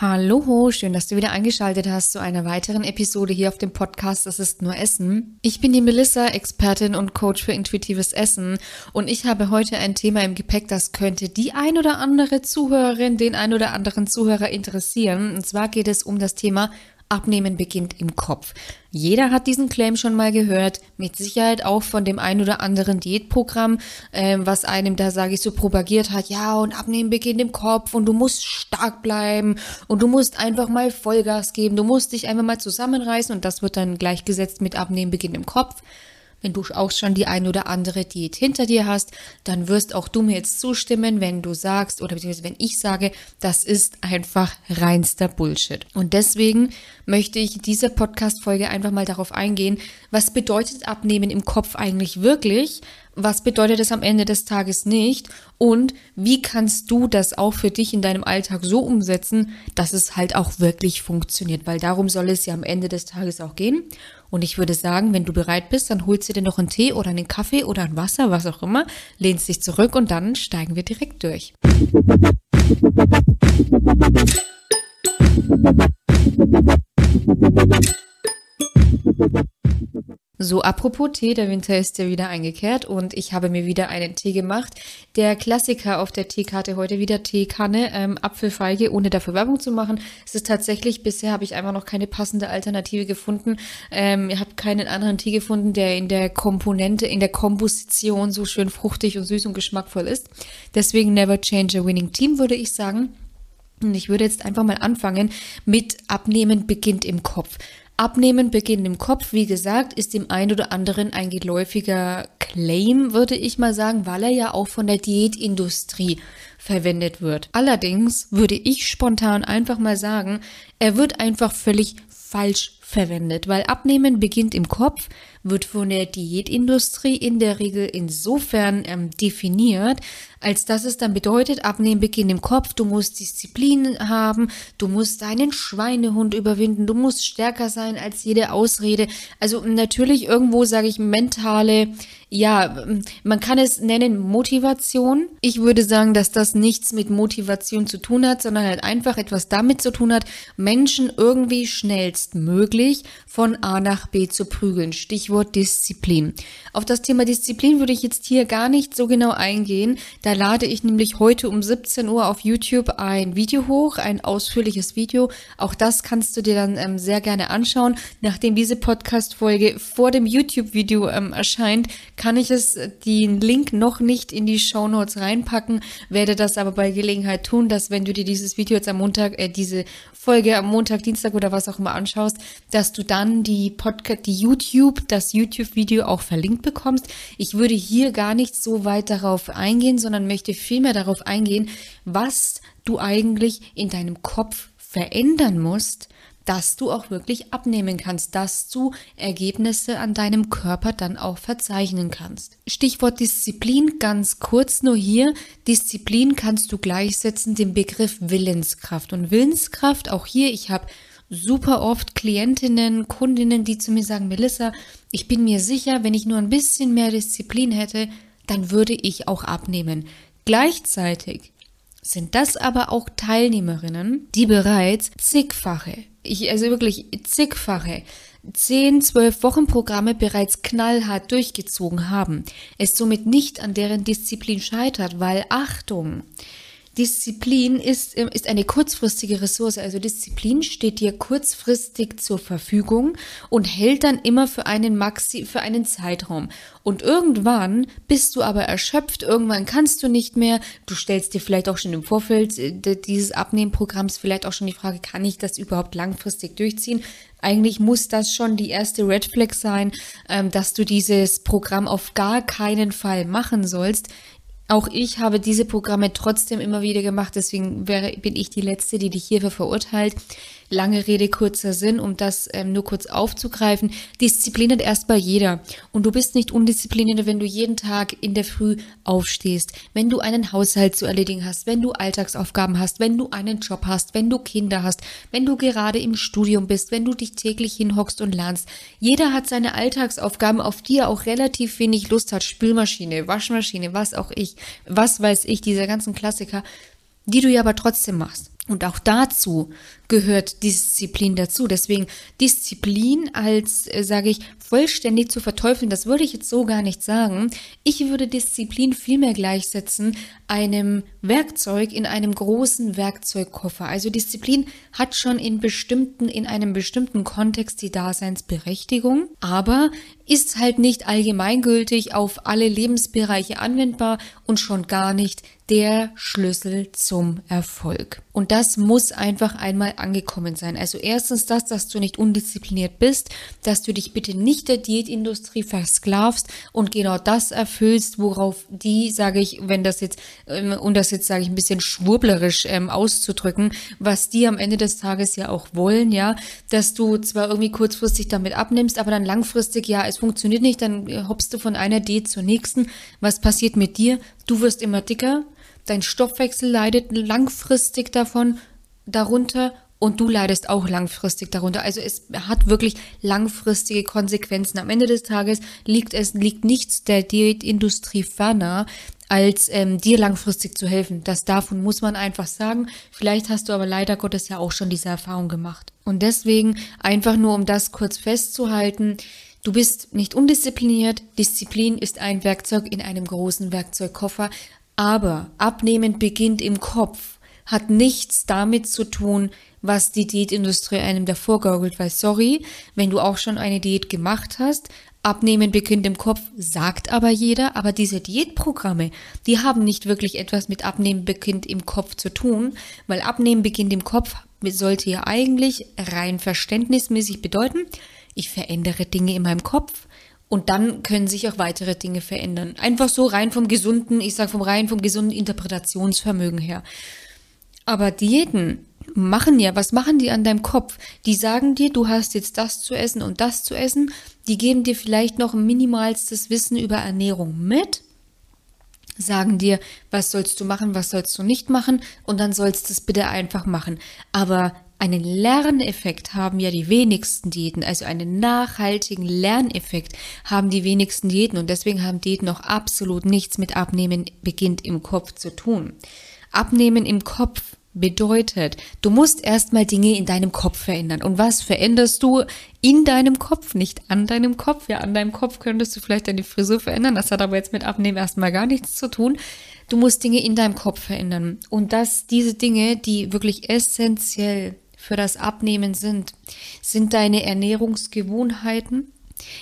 Hallo, schön, dass du wieder eingeschaltet hast zu einer weiteren Episode hier auf dem Podcast Das ist nur Essen. Ich bin die Melissa, Expertin und Coach für intuitives Essen und ich habe heute ein Thema im Gepäck, das könnte die ein oder andere Zuhörerin, den ein oder anderen Zuhörer interessieren. Und zwar geht es um das Thema Abnehmen beginnt im Kopf. Jeder hat diesen Claim schon mal gehört, mit Sicherheit auch von dem ein oder anderen Diätprogramm, äh, was einem da, sage ich so, propagiert hat, ja, und Abnehmen beginnt im Kopf und du musst stark bleiben und du musst einfach mal Vollgas geben, du musst dich einfach mal zusammenreißen und das wird dann gleichgesetzt mit Abnehmen beginnt im Kopf. Wenn du auch schon die ein oder andere Diät hinter dir hast, dann wirst auch du mir jetzt zustimmen, wenn du sagst oder beziehungsweise wenn ich sage, das ist einfach reinster Bullshit. Und deswegen möchte ich diese Podcast-Folge einfach mal darauf eingehen, was bedeutet Abnehmen im Kopf eigentlich wirklich? Was bedeutet es am Ende des Tages nicht? Und wie kannst du das auch für dich in deinem Alltag so umsetzen, dass es halt auch wirklich funktioniert? Weil darum soll es ja am Ende des Tages auch gehen. Und ich würde sagen, wenn du bereit bist, dann holst du dir noch einen Tee oder einen Kaffee oder ein Wasser, was auch immer, lehnst dich zurück und dann steigen wir direkt durch. So, apropos Tee, der Winter ist ja wieder eingekehrt und ich habe mir wieder einen Tee gemacht. Der Klassiker auf der Teekarte heute wieder Teekanne, ähm, Apfelfeige, ohne dafür Werbung zu machen. Es ist tatsächlich, bisher habe ich einfach noch keine passende Alternative gefunden. Ähm, ich habe keinen anderen Tee gefunden, der in der Komponente, in der Komposition so schön fruchtig und süß und geschmackvoll ist. Deswegen never change a winning team, würde ich sagen. Und ich würde jetzt einfach mal anfangen mit Abnehmen beginnt im Kopf. Abnehmen beginnt im Kopf, wie gesagt, ist dem einen oder anderen ein geläufiger Claim, würde ich mal sagen, weil er ja auch von der Diätindustrie verwendet wird. Allerdings würde ich spontan einfach mal sagen, er wird einfach völlig falsch verwendet, weil Abnehmen beginnt im Kopf, wird von der Diätindustrie in der Regel insofern ähm, definiert, als dass es dann bedeutet, Abnehmen beginnt im Kopf, du musst Disziplin haben, du musst deinen Schweinehund überwinden, du musst stärker sein als jede Ausrede. Also natürlich irgendwo sage ich mentale, ja, man kann es nennen Motivation. Ich würde sagen, dass das nichts mit Motivation zu tun hat, sondern halt einfach etwas damit zu tun hat, Menschen irgendwie schnellstmöglich von A nach B zu prügeln. Stichwort Disziplin. Auf das Thema Disziplin würde ich jetzt hier gar nicht so genau eingehen. Da lade ich nämlich heute um 17 Uhr auf YouTube ein Video hoch, ein ausführliches Video. Auch das kannst du dir dann ähm, sehr gerne anschauen. Nachdem diese Podcast-Folge vor dem YouTube-Video ähm, erscheint, kann ich es, äh, den Link noch nicht in die Show Notes reinpacken, werde das aber bei Gelegenheit tun, dass wenn du dir dieses Video jetzt am Montag, äh, diese Folge am Montag, Dienstag oder was auch immer anschaust, dass du dann die Podcast, die YouTube, das YouTube-Video auch verlinkt bekommst. Ich würde hier gar nicht so weit darauf eingehen, sondern möchte vielmehr darauf eingehen, was du eigentlich in deinem Kopf verändern musst, dass du auch wirklich abnehmen kannst, dass du Ergebnisse an deinem Körper dann auch verzeichnen kannst. Stichwort Disziplin ganz kurz nur hier. Disziplin kannst du gleichsetzen dem Begriff Willenskraft. Und Willenskraft, auch hier, ich habe super oft Klientinnen, Kundinnen, die zu mir sagen, Melissa, ich bin mir sicher, wenn ich nur ein bisschen mehr Disziplin hätte, dann würde ich auch abnehmen. Gleichzeitig sind das aber auch Teilnehmerinnen, die bereits zigfache, ich, also wirklich zigfache, 10, 12 Wochenprogramme bereits knallhart durchgezogen haben, es somit nicht an deren Disziplin scheitert, weil Achtung, Disziplin ist, ähm, ist eine kurzfristige Ressource. Also Disziplin steht dir kurzfristig zur Verfügung und hält dann immer für einen Maxi, für einen Zeitraum. Und irgendwann bist du aber erschöpft, irgendwann kannst du nicht mehr. Du stellst dir vielleicht auch schon im Vorfeld äh, dieses Abnehmprogramms vielleicht auch schon die Frage, kann ich das überhaupt langfristig durchziehen? Eigentlich muss das schon die erste Red Flag sein, ähm, dass du dieses Programm auf gar keinen Fall machen sollst. Auch ich habe diese Programme trotzdem immer wieder gemacht, deswegen wäre, bin ich die Letzte, die dich hierfür verurteilt. Lange Rede, kurzer Sinn, um das ähm, nur kurz aufzugreifen. Disziplin hat erstmal jeder. Und du bist nicht undiszipliniert, wenn du jeden Tag in der Früh aufstehst, wenn du einen Haushalt zu erledigen hast, wenn du Alltagsaufgaben hast, wenn du einen Job hast, wenn du Kinder hast, wenn du gerade im Studium bist, wenn du dich täglich hinhockst und lernst. Jeder hat seine Alltagsaufgaben, auf die er auch relativ wenig Lust hat. Spülmaschine, Waschmaschine, was auch ich, was weiß ich, diese ganzen Klassiker, die du ja aber trotzdem machst. Und auch dazu gehört Disziplin dazu. Deswegen Disziplin als, äh, sage ich, vollständig zu verteufeln, das würde ich jetzt so gar nicht sagen. Ich würde Disziplin vielmehr gleichsetzen einem Werkzeug in einem großen Werkzeugkoffer. Also Disziplin hat schon in bestimmten, in einem bestimmten Kontext die Daseinsberechtigung, aber ist halt nicht allgemeingültig auf alle Lebensbereiche anwendbar und schon gar nicht der Schlüssel zum Erfolg. Und das muss einfach einmal angekommen sein. Also erstens das, dass du nicht undiszipliniert bist, dass du dich bitte nicht der Diätindustrie versklavst und genau das erfüllst, worauf die, sage ich, wenn das jetzt, ähm, und das jetzt sage ich ein bisschen schwurblerisch ähm, auszudrücken, was die am Ende des Tages ja auch wollen, ja, dass du zwar irgendwie kurzfristig damit abnimmst, aber dann langfristig, ja, es funktioniert nicht, dann hoppst du von einer Diät zur nächsten. Was passiert mit dir? Du wirst immer dicker, dein Stoffwechsel leidet langfristig davon, darunter und du leidest auch langfristig darunter. Also es hat wirklich langfristige Konsequenzen. Am Ende des Tages liegt es liegt nichts der Diätindustrie ferner, als ähm, dir langfristig zu helfen. Das davon muss man einfach sagen. Vielleicht hast du aber leider Gottes ja auch schon diese Erfahrung gemacht. Und deswegen einfach nur, um das kurz festzuhalten, Du bist nicht undiszipliniert. Disziplin ist ein Werkzeug in einem großen Werkzeugkoffer. Aber Abnehmen beginnt im Kopf, hat nichts damit zu tun, was die Diätindustrie einem davor gaukelt, weil sorry, wenn du auch schon eine Diät gemacht hast, Abnehmen beginnt im Kopf, sagt aber jeder, aber diese Diätprogramme, die haben nicht wirklich etwas mit Abnehmen beginnt im Kopf zu tun, weil Abnehmen beginnt im Kopf sollte ja eigentlich rein verständnismäßig bedeuten, ich verändere Dinge in meinem Kopf, und dann können sich auch weitere Dinge verändern. Einfach so rein vom gesunden, ich sage vom rein vom gesunden Interpretationsvermögen her. Aber Diäten machen ja, was machen die an deinem Kopf? Die sagen dir, du hast jetzt das zu essen und das zu essen. Die geben dir vielleicht noch minimalstes Wissen über Ernährung mit, sagen dir, was sollst du machen, was sollst du nicht machen und dann sollst du es bitte einfach machen. Aber einen Lerneffekt haben ja die wenigsten Diäten, also einen nachhaltigen Lerneffekt haben die wenigsten Diäten und deswegen haben Diäten noch absolut nichts mit Abnehmen beginnt im Kopf zu tun. Abnehmen im Kopf bedeutet, du musst erstmal Dinge in deinem Kopf verändern. Und was veränderst du in deinem Kopf, nicht an deinem Kopf? Ja, an deinem Kopf könntest du vielleicht deine Frisur verändern, das hat aber jetzt mit Abnehmen erstmal gar nichts zu tun. Du musst Dinge in deinem Kopf verändern. Und dass diese Dinge, die wirklich essentiell für das Abnehmen sind, sind deine Ernährungsgewohnheiten,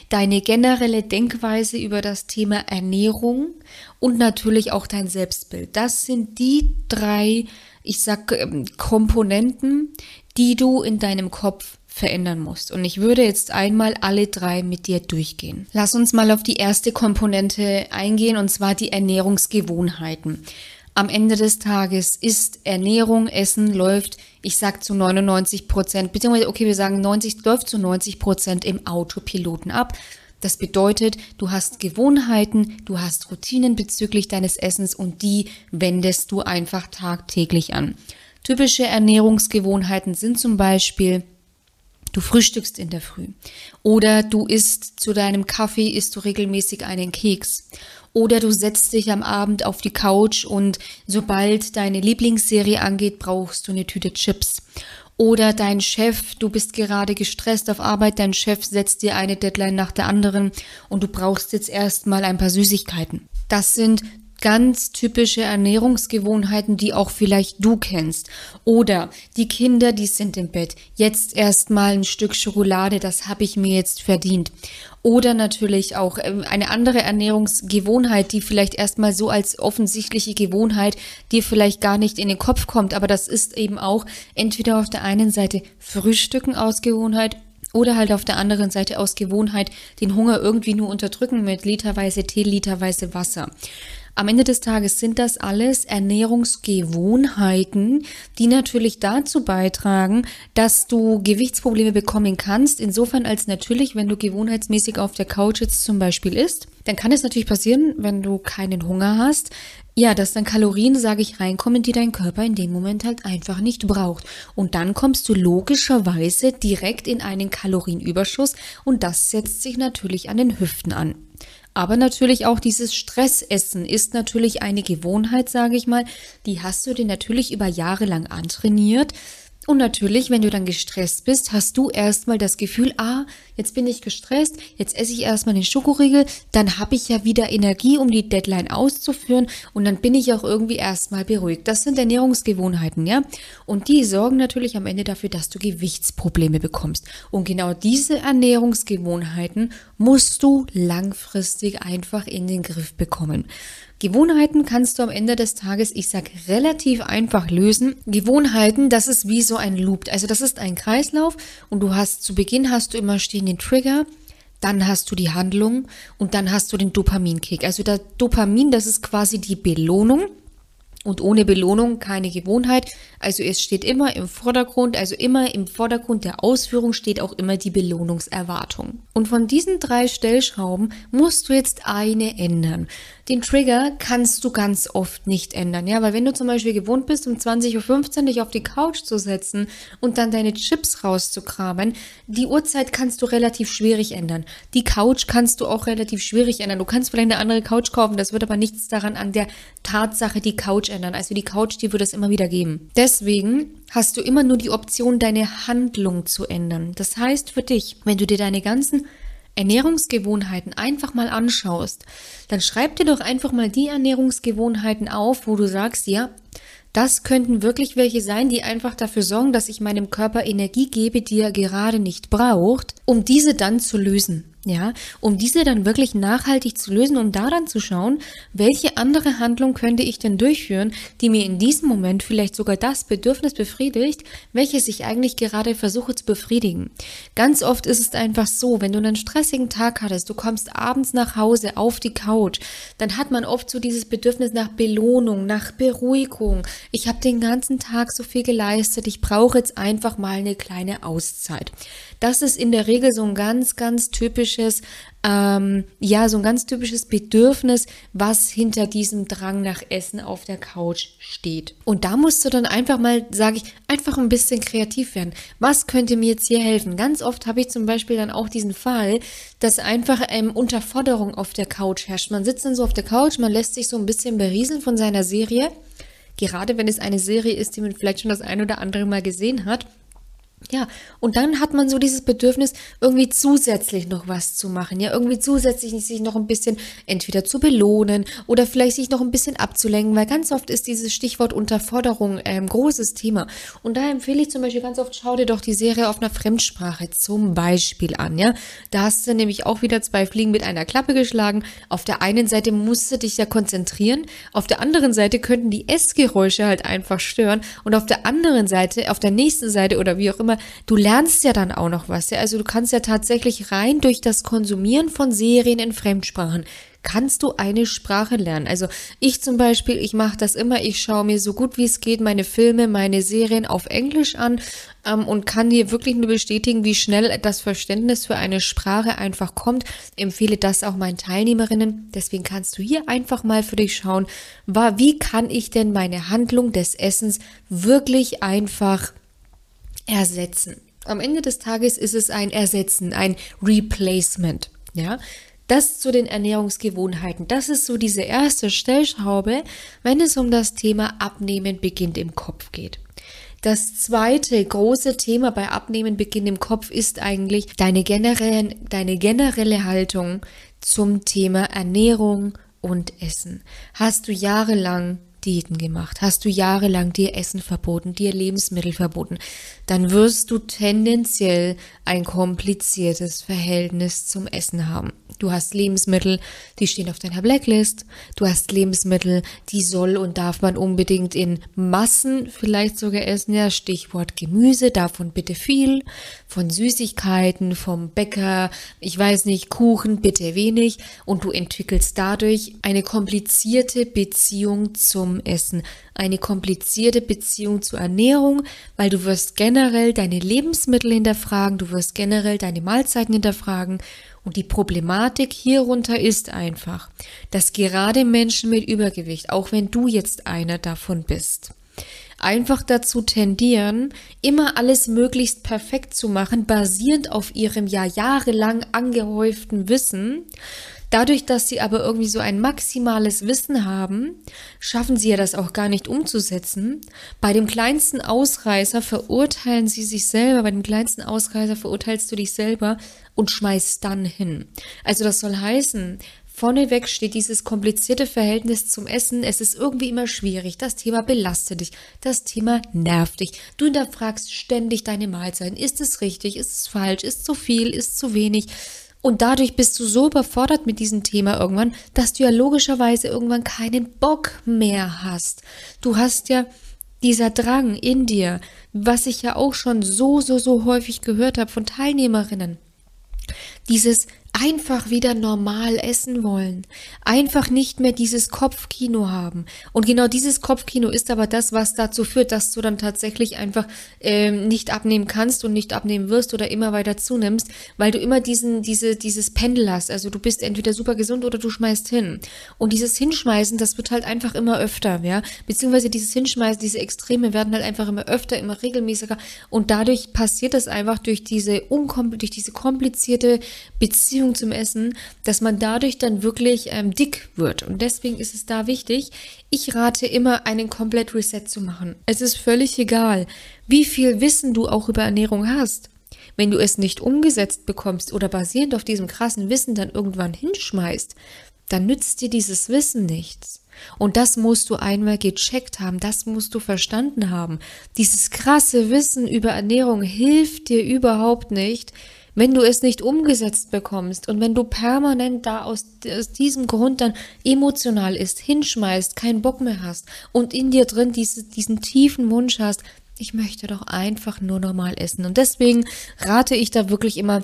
deine generelle Denkweise über das Thema Ernährung und natürlich auch dein Selbstbild. Das sind die drei, ich sag, ähm, Komponenten, die du in deinem Kopf verändern musst. Und ich würde jetzt einmal alle drei mit dir durchgehen. Lass uns mal auf die erste Komponente eingehen, und zwar die Ernährungsgewohnheiten am Ende des Tages ist Ernährung, Essen läuft, ich sag zu 99 Prozent, beziehungsweise, okay, wir sagen 90, läuft zu 90 Prozent im Autopiloten ab. Das bedeutet, du hast Gewohnheiten, du hast Routinen bezüglich deines Essens und die wendest du einfach tagtäglich an. Typische Ernährungsgewohnheiten sind zum Beispiel, du frühstückst in der Früh oder du isst zu deinem Kaffee, isst du regelmäßig einen Keks oder du setzt dich am Abend auf die Couch und sobald deine Lieblingsserie angeht, brauchst du eine Tüte Chips. Oder dein Chef, du bist gerade gestresst auf Arbeit, dein Chef setzt dir eine Deadline nach der anderen und du brauchst jetzt erstmal ein paar Süßigkeiten. Das sind ganz typische Ernährungsgewohnheiten, die auch vielleicht du kennst. Oder die Kinder, die sind im Bett. Jetzt erstmal ein Stück Schokolade, das habe ich mir jetzt verdient. Oder natürlich auch ähm, eine andere Ernährungsgewohnheit, die vielleicht erstmal so als offensichtliche Gewohnheit dir vielleicht gar nicht in den Kopf kommt. Aber das ist eben auch entweder auf der einen Seite Frühstücken aus Gewohnheit oder halt auf der anderen Seite aus Gewohnheit den Hunger irgendwie nur unterdrücken mit literweise Tee, literweise Wasser. Am Ende des Tages sind das alles Ernährungsgewohnheiten, die natürlich dazu beitragen, dass du Gewichtsprobleme bekommen kannst. Insofern als natürlich, wenn du gewohnheitsmäßig auf der Couch jetzt zum Beispiel isst, dann kann es natürlich passieren, wenn du keinen Hunger hast, ja, dass dann Kalorien, sage ich, reinkommen, die dein Körper in dem Moment halt einfach nicht braucht. Und dann kommst du logischerweise direkt in einen Kalorienüberschuss und das setzt sich natürlich an den Hüften an. Aber natürlich auch dieses Stressessen ist natürlich eine Gewohnheit, sage ich mal, die hast du dir natürlich über Jahre lang antrainiert. Und natürlich, wenn du dann gestresst bist, hast du erstmal das Gefühl, ah, jetzt bin ich gestresst, jetzt esse ich erstmal den Schokoriegel, dann habe ich ja wieder Energie, um die Deadline auszuführen und dann bin ich auch irgendwie erstmal beruhigt. Das sind Ernährungsgewohnheiten, ja? Und die sorgen natürlich am Ende dafür, dass du Gewichtsprobleme bekommst. Und genau diese Ernährungsgewohnheiten musst du langfristig einfach in den Griff bekommen. Gewohnheiten kannst du am Ende des Tages, ich sag, relativ einfach lösen. Gewohnheiten, das ist wie so ein Loop. Also das ist ein Kreislauf und du hast zu Beginn hast du immer stehen den Trigger, dann hast du die Handlung und dann hast du den Dopaminkick. Also der Dopamin, das ist quasi die Belohnung. Und ohne Belohnung keine Gewohnheit. Also es steht immer im Vordergrund, also immer im Vordergrund der Ausführung steht auch immer die Belohnungserwartung. Und von diesen drei Stellschrauben musst du jetzt eine ändern. Den Trigger kannst du ganz oft nicht ändern, ja, weil wenn du zum Beispiel gewohnt bist, um 20.15 Uhr dich auf die Couch zu setzen und dann deine Chips rauszukramen, die Uhrzeit kannst du relativ schwierig ändern. Die Couch kannst du auch relativ schwierig ändern. Du kannst vielleicht eine andere Couch kaufen, das wird aber nichts daran an der Tatsache die Couch ändern. Also die Couch, die wird es immer wieder geben. Deswegen hast du immer nur die Option, deine Handlung zu ändern. Das heißt für dich, wenn du dir deine ganzen Ernährungsgewohnheiten einfach mal anschaust, dann schreib dir doch einfach mal die Ernährungsgewohnheiten auf, wo du sagst, ja, das könnten wirklich welche sein, die einfach dafür sorgen, dass ich meinem Körper Energie gebe, die er gerade nicht braucht, um diese dann zu lösen. Ja, um diese dann wirklich nachhaltig zu lösen, um daran zu schauen, welche andere Handlung könnte ich denn durchführen, die mir in diesem Moment vielleicht sogar das Bedürfnis befriedigt, welches ich eigentlich gerade versuche zu befriedigen. Ganz oft ist es einfach so, wenn du einen stressigen Tag hattest, du kommst abends nach Hause auf die Couch, dann hat man oft so dieses Bedürfnis nach Belohnung, nach Beruhigung. Ich habe den ganzen Tag so viel geleistet, ich brauche jetzt einfach mal eine kleine Auszeit. Das ist in der Regel so ein ganz, ganz typisches, ähm, ja, so ein ganz typisches Bedürfnis, was hinter diesem Drang nach Essen auf der Couch steht. Und da musst du dann einfach mal, sage ich, einfach ein bisschen kreativ werden. Was könnte mir jetzt hier helfen? Ganz oft habe ich zum Beispiel dann auch diesen Fall, dass einfach ähm, Unterforderung auf der Couch herrscht. Man sitzt dann so auf der Couch, man lässt sich so ein bisschen berieseln von seiner Serie. Gerade wenn es eine Serie ist, die man vielleicht schon das ein oder andere Mal gesehen hat. Ja, und dann hat man so dieses Bedürfnis, irgendwie zusätzlich noch was zu machen, ja, irgendwie zusätzlich sich noch ein bisschen entweder zu belohnen oder vielleicht sich noch ein bisschen abzulenken, weil ganz oft ist dieses Stichwort Unterforderung ein ähm, großes Thema. Und da empfehle ich zum Beispiel ganz oft, schau dir doch die Serie auf einer Fremdsprache zum Beispiel an, ja. Da hast du nämlich auch wieder zwei Fliegen mit einer Klappe geschlagen. Auf der einen Seite musst du dich ja konzentrieren, auf der anderen Seite könnten die Essgeräusche halt einfach stören und auf der anderen Seite, auf der nächsten Seite oder wie auch immer, du lernst ja dann auch noch was. Ja? Also du kannst ja tatsächlich rein durch das Konsumieren von Serien in Fremdsprachen kannst du eine Sprache lernen. Also ich zum Beispiel, ich mache das immer, ich schaue mir so gut wie es geht meine Filme, meine Serien auf Englisch an ähm, und kann dir wirklich nur bestätigen, wie schnell das Verständnis für eine Sprache einfach kommt. Empfehle das auch meinen Teilnehmerinnen. Deswegen kannst du hier einfach mal für dich schauen, war, wie kann ich denn meine Handlung des Essens wirklich einfach ersetzen. Am Ende des Tages ist es ein Ersetzen, ein Replacement. Ja, das zu den Ernährungsgewohnheiten. Das ist so diese erste Stellschraube, wenn es um das Thema Abnehmen beginnt im Kopf geht. Das zweite große Thema bei Abnehmen beginnt im Kopf ist eigentlich deine generelle, deine generelle Haltung zum Thema Ernährung und Essen. Hast du jahrelang Diäten gemacht, hast du jahrelang dir Essen verboten, dir Lebensmittel verboten, dann wirst du tendenziell ein kompliziertes Verhältnis zum Essen haben. Du hast Lebensmittel, die stehen auf deiner Blacklist. Du hast Lebensmittel, die soll und darf man unbedingt in Massen vielleicht sogar essen. Ja, Stichwort Gemüse, davon bitte viel. Von Süßigkeiten, vom Bäcker, ich weiß nicht, Kuchen, bitte wenig. Und du entwickelst dadurch eine komplizierte Beziehung zum Essen, eine komplizierte Beziehung zur Ernährung, weil du wirst generell deine Lebensmittel hinterfragen, du wirst generell deine Mahlzeiten hinterfragen. Und die Problematik hierunter ist einfach, dass gerade Menschen mit Übergewicht, auch wenn du jetzt einer davon bist, einfach dazu tendieren, immer alles möglichst perfekt zu machen, basierend auf ihrem ja jahrelang angehäuften Wissen, Dadurch, dass sie aber irgendwie so ein maximales Wissen haben, schaffen sie ja das auch gar nicht umzusetzen. Bei dem kleinsten Ausreißer verurteilen sie sich selber, bei dem kleinsten Ausreißer verurteilst du dich selber und schmeißt dann hin. Also das soll heißen, Vorneweg steht dieses komplizierte Verhältnis zum Essen. Es ist irgendwie immer schwierig. Das Thema belastet dich. Das Thema nervt dich. Du hinterfragst ständig deine Mahlzeiten. Ist es richtig? Ist es falsch? Ist zu viel? Ist zu wenig? Und dadurch bist du so überfordert mit diesem Thema irgendwann, dass du ja logischerweise irgendwann keinen Bock mehr hast. Du hast ja dieser Drang in dir, was ich ja auch schon so, so, so häufig gehört habe von Teilnehmerinnen. Dieses einfach wieder normal essen wollen, einfach nicht mehr dieses Kopfkino haben. Und genau dieses Kopfkino ist aber das, was dazu führt, dass du dann tatsächlich einfach ähm, nicht abnehmen kannst und nicht abnehmen wirst oder immer weiter zunimmst, weil du immer diesen, diese, dieses Pendel hast. Also du bist entweder super gesund oder du schmeißt hin. Und dieses Hinschmeißen, das wird halt einfach immer öfter, ja. Beziehungsweise dieses Hinschmeißen, diese Extreme werden halt einfach immer öfter, immer regelmäßiger. Und dadurch passiert das einfach durch diese unkom durch diese komplizierte Beziehung Beziehung zum Essen, dass man dadurch dann wirklich ähm, dick wird. Und deswegen ist es da wichtig, ich rate immer, einen komplett Reset zu machen. Es ist völlig egal, wie viel Wissen du auch über Ernährung hast. Wenn du es nicht umgesetzt bekommst oder basierend auf diesem krassen Wissen dann irgendwann hinschmeißt, dann nützt dir dieses Wissen nichts. Und das musst du einmal gecheckt haben, das musst du verstanden haben. Dieses krasse Wissen über Ernährung hilft dir überhaupt nicht, wenn du es nicht umgesetzt bekommst und wenn du permanent da aus, aus diesem Grund dann emotional ist, hinschmeißt, keinen Bock mehr hast und in dir drin diese, diesen tiefen Wunsch hast, ich möchte doch einfach nur normal essen. Und deswegen rate ich da wirklich immer,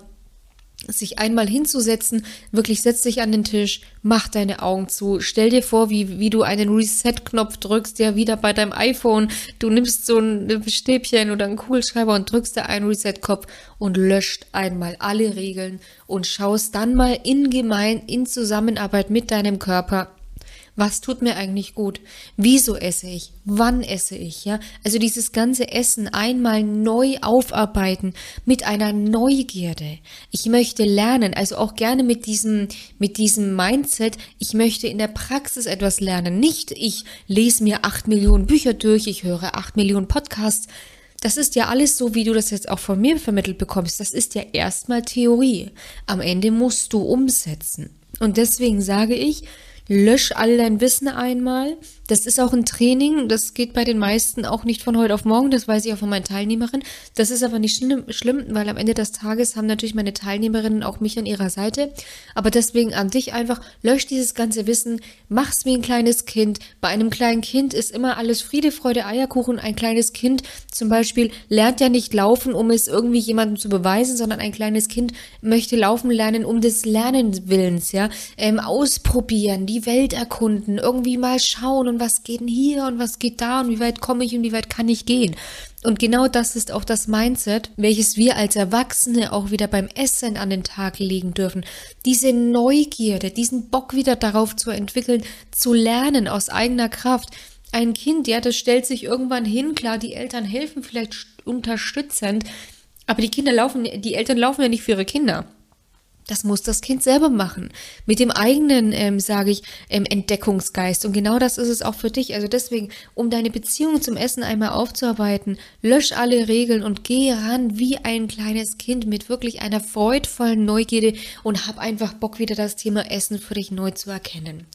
sich einmal hinzusetzen, wirklich setz dich an den Tisch, mach deine Augen zu, stell dir vor, wie, wie du einen Reset-Knopf drückst, ja, wieder bei deinem iPhone, du nimmst so ein Stäbchen oder einen Kugelschreiber und drückst da einen Reset-Knopf und löscht einmal alle Regeln und schaust dann mal in gemein, in Zusammenarbeit mit deinem Körper, was tut mir eigentlich gut? Wieso esse ich? Wann esse ich? Ja, also dieses ganze Essen einmal neu aufarbeiten mit einer Neugierde. Ich möchte lernen, also auch gerne mit diesem, mit diesem Mindset. Ich möchte in der Praxis etwas lernen. Nicht ich lese mir acht Millionen Bücher durch, ich höre acht Millionen Podcasts. Das ist ja alles so, wie du das jetzt auch von mir vermittelt bekommst. Das ist ja erstmal Theorie. Am Ende musst du umsetzen. Und deswegen sage ich, lösch all dein Wissen einmal. Das ist auch ein Training. Das geht bei den meisten auch nicht von heute auf morgen. Das weiß ich auch von meinen Teilnehmerinnen. Das ist aber nicht schlimm, weil am Ende des Tages haben natürlich meine Teilnehmerinnen auch mich an ihrer Seite. Aber deswegen an dich einfach, lösch dieses ganze Wissen, mach's wie ein kleines Kind. Bei einem kleinen Kind ist immer alles Friede, Freude, Eierkuchen. Ein kleines Kind zum Beispiel lernt ja nicht laufen, um es irgendwie jemandem zu beweisen, sondern ein kleines Kind möchte laufen lernen, um des Lernenwillens, ja, ähm, ausprobieren, die Welt erkunden, irgendwie mal schauen und was geht denn hier und was geht da und wie weit komme ich und wie weit kann ich gehen. Und genau das ist auch das Mindset, welches wir als Erwachsene auch wieder beim Essen an den Tag legen dürfen. Diese Neugierde, diesen Bock wieder darauf zu entwickeln, zu lernen aus eigener Kraft. Ein Kind, ja, das stellt sich irgendwann hin, klar, die Eltern helfen vielleicht unterstützend, aber die Kinder laufen, die Eltern laufen ja nicht für ihre Kinder. Das muss das Kind selber machen. Mit dem eigenen, ähm, sage ich, ähm, Entdeckungsgeist. Und genau das ist es auch für dich. Also deswegen, um deine Beziehung zum Essen einmal aufzuarbeiten, lösch alle Regeln und geh ran wie ein kleines Kind mit wirklich einer freudvollen Neugierde und hab einfach Bock, wieder das Thema Essen für dich neu zu erkennen.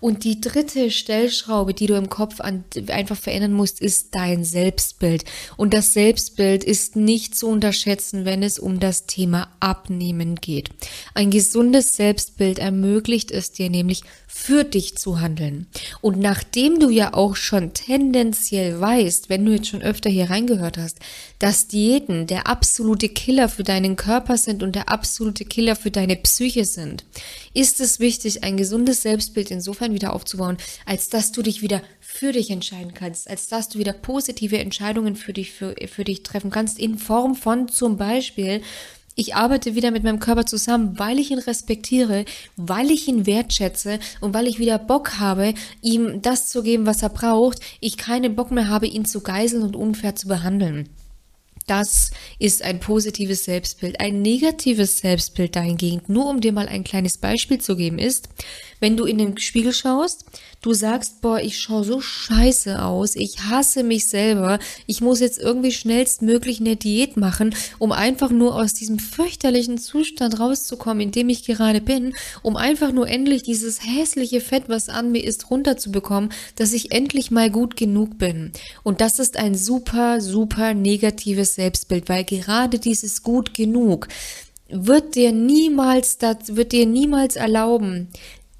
Und die dritte Stellschraube, die du im Kopf an, einfach verändern musst, ist dein Selbstbild. Und das Selbstbild ist nicht zu unterschätzen, wenn es um das Thema Abnehmen geht. Ein gesundes Selbstbild ermöglicht es dir nämlich, für dich zu handeln. Und nachdem du ja auch schon tendenziell weißt, wenn du jetzt schon öfter hier reingehört hast, dass Diäten der absolute Killer für deinen Körper sind und der absolute Killer für deine Psyche sind, ist es wichtig, ein gesundes Selbstbild insofern wieder aufzubauen, als dass du dich wieder für dich entscheiden kannst, als dass du wieder positive Entscheidungen für dich, für, für dich treffen kannst, in Form von zum Beispiel ich arbeite wieder mit meinem Körper zusammen, weil ich ihn respektiere, weil ich ihn wertschätze und weil ich wieder Bock habe, ihm das zu geben, was er braucht. Ich keinen Bock mehr habe, ihn zu geiseln und unfair zu behandeln. Das ist ein positives Selbstbild. Ein negatives Selbstbild dahingehend, nur um dir mal ein kleines Beispiel zu geben, ist, wenn du in den Spiegel schaust, du sagst, boah, ich schaue so scheiße aus, ich hasse mich selber, ich muss jetzt irgendwie schnellstmöglich eine Diät machen, um einfach nur aus diesem fürchterlichen Zustand rauszukommen, in dem ich gerade bin, um einfach nur endlich dieses hässliche Fett, was an mir ist, runterzubekommen, dass ich endlich mal gut genug bin. Und das ist ein super, super negatives Selbstbild, weil gerade dieses gut genug wird dir niemals, das wird dir niemals erlauben,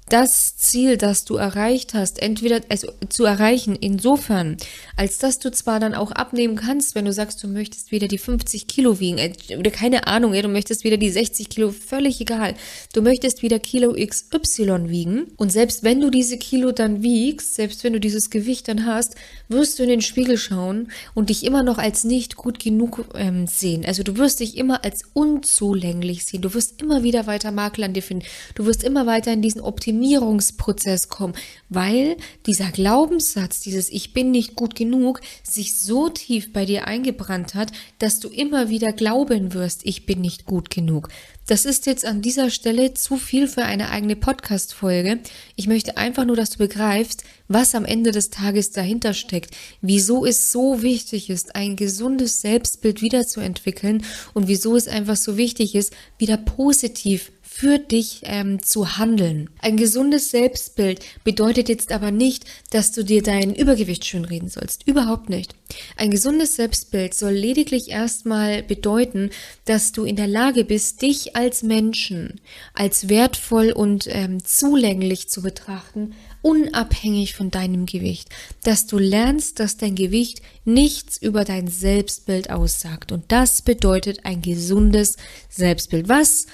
das Ziel, das du erreicht hast, entweder also zu erreichen, insofern, als dass du zwar dann auch abnehmen kannst, wenn du sagst, du möchtest wieder die 50 Kilo wiegen, äh, oder keine Ahnung, du möchtest wieder die 60 Kilo, völlig egal. Du möchtest wieder Kilo XY wiegen. Und selbst wenn du diese Kilo dann wiegst, selbst wenn du dieses Gewicht dann hast, wirst du in den Spiegel schauen und dich immer noch als nicht gut genug ähm, sehen. Also du wirst dich immer als unzulänglich sehen. Du wirst immer wieder weiter Makel an dir finden. Du wirst immer weiter in diesen Optimismus Optimierungsprozess kommen, weil dieser Glaubenssatz, dieses Ich bin nicht gut genug, sich so tief bei dir eingebrannt hat, dass du immer wieder glauben wirst, ich bin nicht gut genug. Das ist jetzt an dieser Stelle zu viel für eine eigene Podcast-Folge. Ich möchte einfach nur, dass du begreifst, was am Ende des Tages dahinter steckt, wieso es so wichtig ist, ein gesundes Selbstbild wiederzuentwickeln und wieso es einfach so wichtig ist, wieder positiv für dich ähm, zu handeln. Ein gesundes Selbstbild bedeutet jetzt aber nicht, dass du dir dein Übergewicht schönreden sollst. Überhaupt nicht. Ein gesundes Selbstbild soll lediglich erstmal bedeuten, dass du in der Lage bist, dich als Menschen als wertvoll und ähm, zulänglich zu betrachten, unabhängig von deinem Gewicht. Dass du lernst, dass dein Gewicht nichts über dein Selbstbild aussagt. Und das bedeutet ein gesundes Selbstbild. Was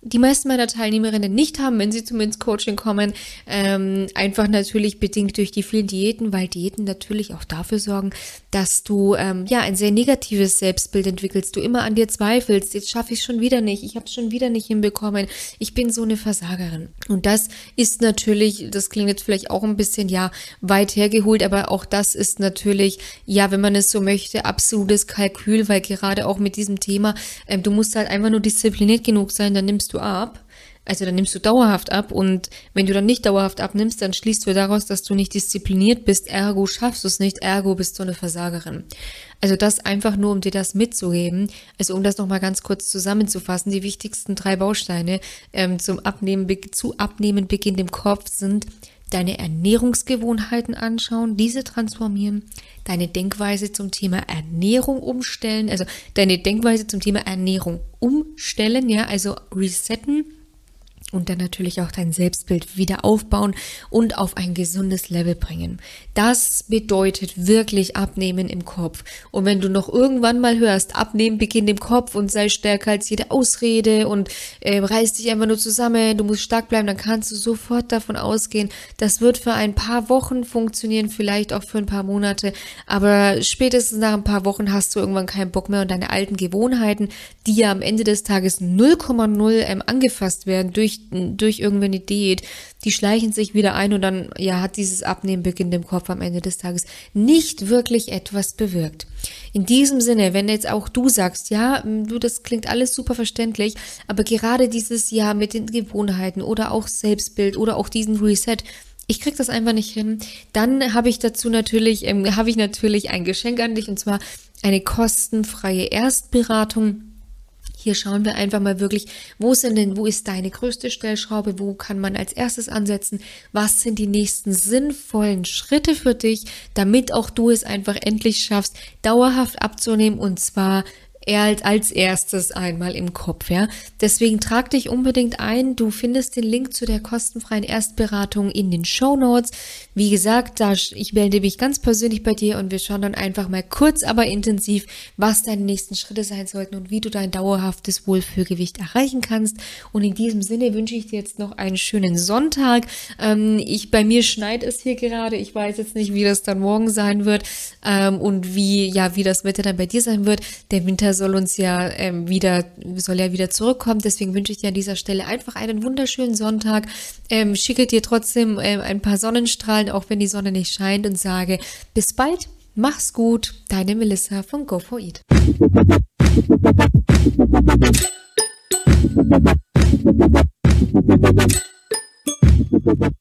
die meisten meiner Teilnehmerinnen nicht haben, wenn sie zum ins Coaching kommen. Ähm, einfach natürlich bedingt durch die vielen Diäten, weil Diäten natürlich auch dafür sorgen, dass du ähm, ja ein sehr negatives Selbstbild entwickelst. Du immer an dir zweifelst. Jetzt schaffe ich es schon wieder nicht. Ich habe es schon wieder nicht hinbekommen. Ich bin so eine Versagerin. Und das ist natürlich, das klingt jetzt vielleicht auch ein bisschen ja weit hergeholt, aber auch das ist natürlich ja, wenn man es so möchte, absolutes Kalkül, weil gerade auch mit diesem Thema, ähm, du musst halt einfach nur diszipliniert genug sein, dann nimmst du ab. Also dann nimmst du dauerhaft ab und wenn du dann nicht dauerhaft abnimmst, dann schließt du daraus, dass du nicht diszipliniert bist, ergo schaffst du es nicht, ergo bist du eine Versagerin. Also das einfach nur, um dir das mitzugeben, also um das nochmal ganz kurz zusammenzufassen, die wichtigsten drei Bausteine ähm, zum Abnehmen, zu Abnehmen beginnt im Kopf sind deine Ernährungsgewohnheiten anschauen, diese transformieren, deine Denkweise zum Thema Ernährung umstellen, also deine Denkweise zum Thema Ernährung umstellen, ja, also resetten und dann natürlich auch dein Selbstbild wieder aufbauen und auf ein gesundes Level bringen. Das bedeutet wirklich abnehmen im Kopf. Und wenn du noch irgendwann mal hörst, abnehmen beginnt im Kopf und sei stärker als jede Ausrede und äh, reiß dich einfach nur zusammen, du musst stark bleiben, dann kannst du sofort davon ausgehen, das wird für ein paar Wochen funktionieren, vielleicht auch für ein paar Monate, aber spätestens nach ein paar Wochen hast du irgendwann keinen Bock mehr und deine alten Gewohnheiten, die ja am Ende des Tages 0,0 ähm, angefasst werden durch durch, irgendeine Diät, die schleichen sich wieder ein und dann, ja, hat dieses Abnehmen beginnt im Kopf am Ende des Tages nicht wirklich etwas bewirkt. In diesem Sinne, wenn jetzt auch du sagst, ja, du, das klingt alles super verständlich, aber gerade dieses Jahr mit den Gewohnheiten oder auch Selbstbild oder auch diesen Reset, ich krieg das einfach nicht hin, dann habe ich dazu natürlich, ähm, habe ich natürlich ein Geschenk an dich und zwar eine kostenfreie Erstberatung hier schauen wir einfach mal wirklich, wo sind denn, wo ist deine größte Stellschraube, wo kann man als erstes ansetzen, was sind die nächsten sinnvollen Schritte für dich, damit auch du es einfach endlich schaffst, dauerhaft abzunehmen? Und zwar als erstes einmal im Kopf, ja. Deswegen trag dich unbedingt ein. Du findest den Link zu der kostenfreien Erstberatung in den Show Notes. Wie gesagt, da ich melde mich ganz persönlich bei dir und wir schauen dann einfach mal kurz, aber intensiv, was deine nächsten Schritte sein sollten und wie du dein dauerhaftes Wohlfühlgewicht erreichen kannst. Und in diesem Sinne wünsche ich dir jetzt noch einen schönen Sonntag. Ähm, ich, bei mir schneit es hier gerade. Ich weiß jetzt nicht, wie das dann morgen sein wird ähm, und wie, ja, wie das Wetter dann bei dir sein wird. Der Winter soll uns ja ähm, wieder, soll ja wieder zurückkommen. Deswegen wünsche ich dir an dieser Stelle einfach einen wunderschönen Sonntag. Ähm, schicke dir trotzdem ähm, ein paar Sonnenstrahlen, auch wenn die Sonne nicht scheint und sage bis bald Mach's gut, deine Melissa von Go4Eat. Thank.